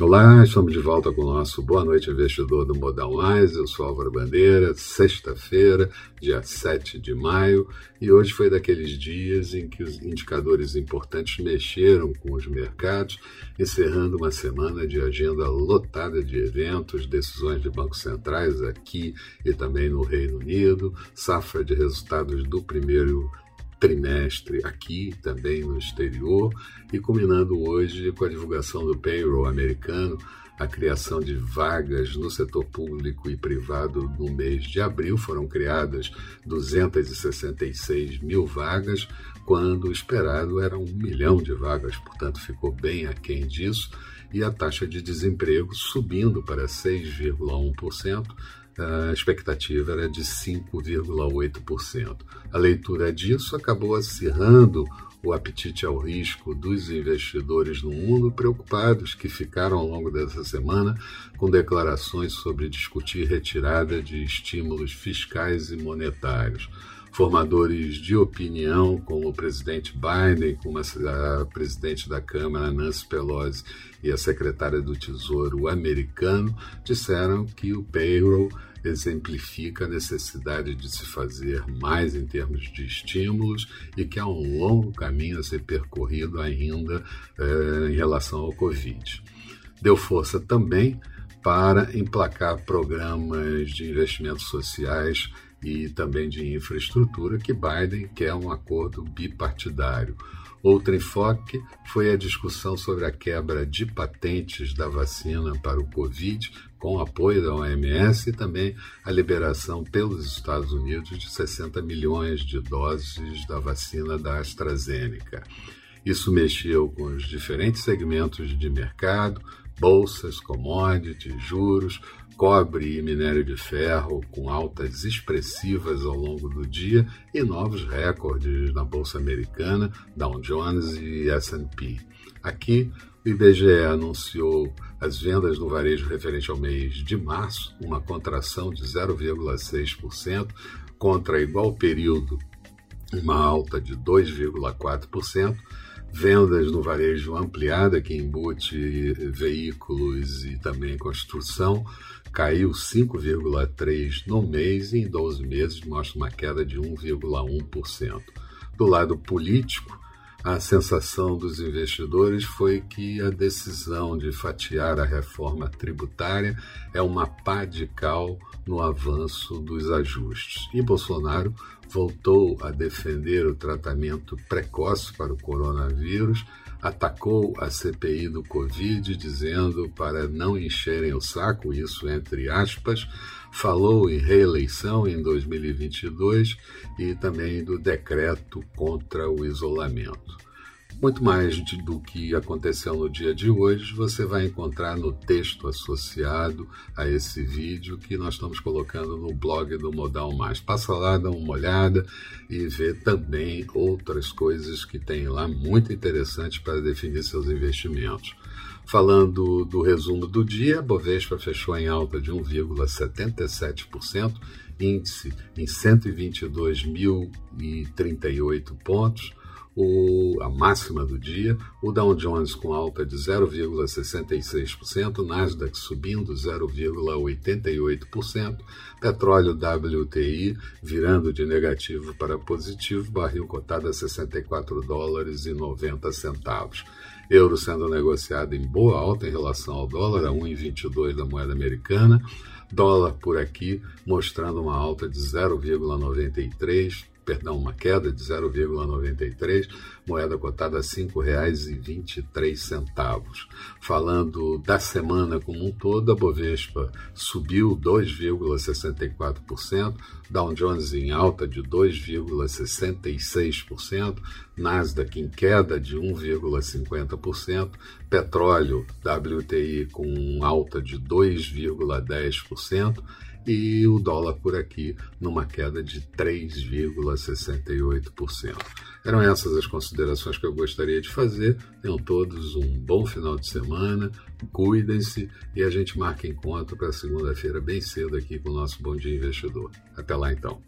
Olá, estamos de volta com o nosso Boa Noite Investidor do Modal Mais. Eu sou Álvaro Bandeira, sexta-feira, dia 7 de maio, e hoje foi daqueles dias em que os indicadores importantes mexeram com os mercados, encerrando uma semana de agenda lotada de eventos, decisões de bancos centrais aqui e também no Reino Unido, safra de resultados do primeiro trimestre aqui também no exterior e culminando hoje com a divulgação do payroll americano, a criação de vagas no setor público e privado no mês de abril. Foram criadas 266 mil vagas, quando o esperado era um milhão de vagas, portanto ficou bem aquém disso, e a taxa de desemprego subindo para 6,1%, a expectativa era de 5,8%. A leitura disso acabou acirrando o apetite ao risco dos investidores no mundo, preocupados que ficaram ao longo dessa semana com declarações sobre discutir retirada de estímulos fiscais e monetários formadores de opinião, como o presidente Biden, como a presidente da Câmara, Nancy Pelosi, e a secretária do Tesouro americano, disseram que o payroll exemplifica a necessidade de se fazer mais em termos de estímulos e que há um longo caminho a ser percorrido ainda eh, em relação ao Covid. Deu força também para emplacar programas de investimentos sociais e também de infraestrutura que Biden quer um acordo bipartidário. Outro enfoque foi a discussão sobre a quebra de patentes da vacina para o Covid, com apoio da OMS, e também a liberação pelos Estados Unidos de 60 milhões de doses da vacina da AstraZeneca. Isso mexeu com os diferentes segmentos de mercado, bolsas, commodities, juros, cobre e minério de ferro com altas expressivas ao longo do dia e novos recordes na bolsa americana, Dow Jones e S&P. Aqui, o IBGE anunciou as vendas no varejo referente ao mês de março, uma contração de 0,6% contra igual período, uma alta de 2,4% vendas no varejo ampliada, que embute veículos e também construção, caiu 5,3% no mês e em 12 meses mostra uma queda de 1,1%. Do lado político, a sensação dos investidores foi que a decisão de fatiar a reforma tributária é uma pá de cal no avanço dos ajustes. E Bolsonaro voltou a defender o tratamento precoce para o coronavírus, atacou a CPI do Covid, dizendo para não encherem o saco, isso entre aspas, falou em reeleição em 2022 e também do decreto contra o isolamento. Muito mais do que aconteceu no dia de hoje, você vai encontrar no texto associado a esse vídeo que nós estamos colocando no blog do Modal Mais. Passa lá, dá uma olhada e vê também outras coisas que tem lá muito interessantes para definir seus investimentos. Falando do resumo do dia, Bovespa fechou em alta de 1,77%, índice em 122.038 pontos a máxima do dia, o Dow Jones com alta de 0,66%, Nasdaq subindo 0,88%, petróleo WTI virando de negativo para positivo, barril cotado a 64 dólares e 90 centavos. Euro sendo negociado em boa alta em relação ao dólar, a 1,22 da moeda americana. Dólar por aqui mostrando uma alta de 0,93 perdão, uma queda de 0,93, moeda cotada a R$ 5,23. Falando da semana como um todo, a Bovespa subiu 2,64%, Dow Jones em alta de 2,66%, Nasdaq em queda de 1,50%, petróleo WTI com alta de 2,10%, e o dólar por aqui numa queda de 3,68%. Eram essas as considerações que eu gostaria de fazer. Tenham todos um bom final de semana, cuidem-se e a gente marca encontro para segunda-feira bem cedo aqui com o nosso Bom Dia Investidor. Até lá então.